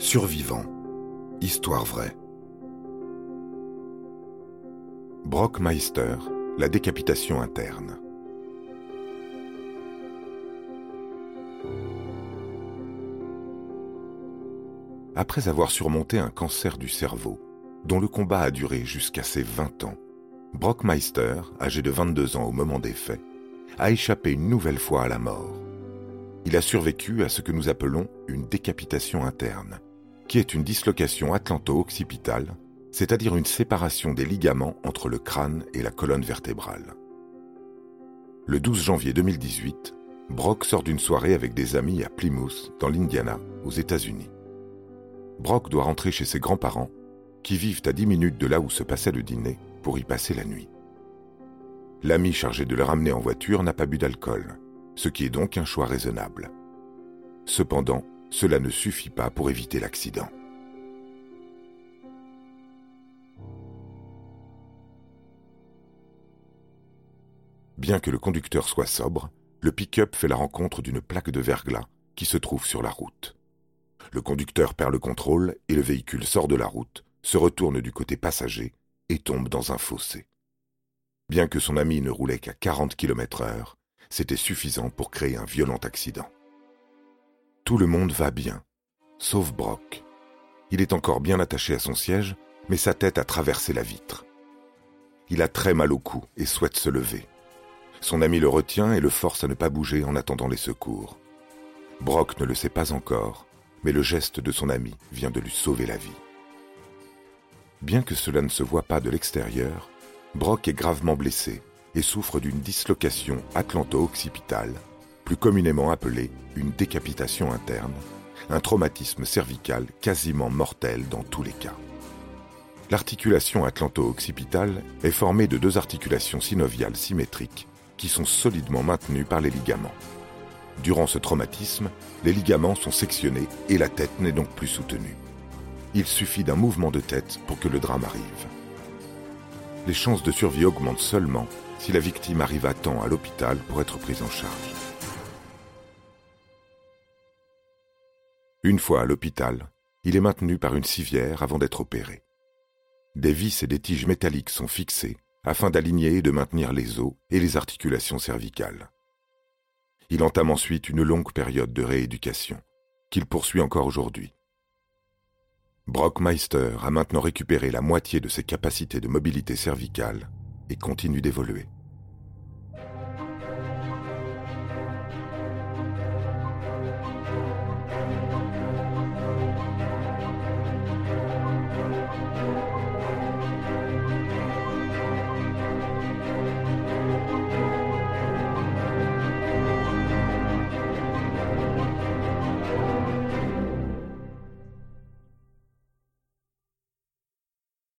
Survivant. Histoire vraie. Brockmeister, la décapitation interne. Après avoir surmonté un cancer du cerveau, dont le combat a duré jusqu'à ses 20 ans, Brockmeister, âgé de 22 ans au moment des faits, a échappé une nouvelle fois à la mort. Il a survécu à ce que nous appelons une décapitation interne, qui est une dislocation atlanto-occipitale, c'est-à-dire une séparation des ligaments entre le crâne et la colonne vertébrale. Le 12 janvier 2018, Brock sort d'une soirée avec des amis à Plymouth, dans l'Indiana, aux États-Unis. Brock doit rentrer chez ses grands-parents, qui vivent à 10 minutes de là où se passait le dîner, pour y passer la nuit. L'ami chargé de le ramener en voiture n'a pas bu d'alcool, ce qui est donc un choix raisonnable. Cependant, cela ne suffit pas pour éviter l'accident. Bien que le conducteur soit sobre, le pick-up fait la rencontre d'une plaque de verglas qui se trouve sur la route. Le conducteur perd le contrôle et le véhicule sort de la route, se retourne du côté passager et tombe dans un fossé. Bien que son ami ne roulait qu'à 40 km heure, c'était suffisant pour créer un violent accident. Tout le monde va bien, sauf Brock. Il est encore bien attaché à son siège, mais sa tête a traversé la vitre. Il a très mal au cou et souhaite se lever. Son ami le retient et le force à ne pas bouger en attendant les secours. Brock ne le sait pas encore, mais le geste de son ami vient de lui sauver la vie. Bien que cela ne se voit pas de l'extérieur, Brock est gravement blessé et souffre d'une dislocation atlanto-occipitale plus communément appelée une décapitation interne, un traumatisme cervical quasiment mortel dans tous les cas. L'articulation atlanto-occipitale est formée de deux articulations synoviales symétriques qui sont solidement maintenues par les ligaments. Durant ce traumatisme, les ligaments sont sectionnés et la tête n'est donc plus soutenue. Il suffit d'un mouvement de tête pour que le drame arrive. Les chances de survie augmentent seulement si la victime arrive à temps à l'hôpital pour être prise en charge. Une fois à l'hôpital, il est maintenu par une civière avant d'être opéré. Des vis et des tiges métalliques sont fixées afin d'aligner et de maintenir les os et les articulations cervicales. Il entame ensuite une longue période de rééducation, qu'il poursuit encore aujourd'hui. Brockmeister a maintenant récupéré la moitié de ses capacités de mobilité cervicale et continue d'évoluer.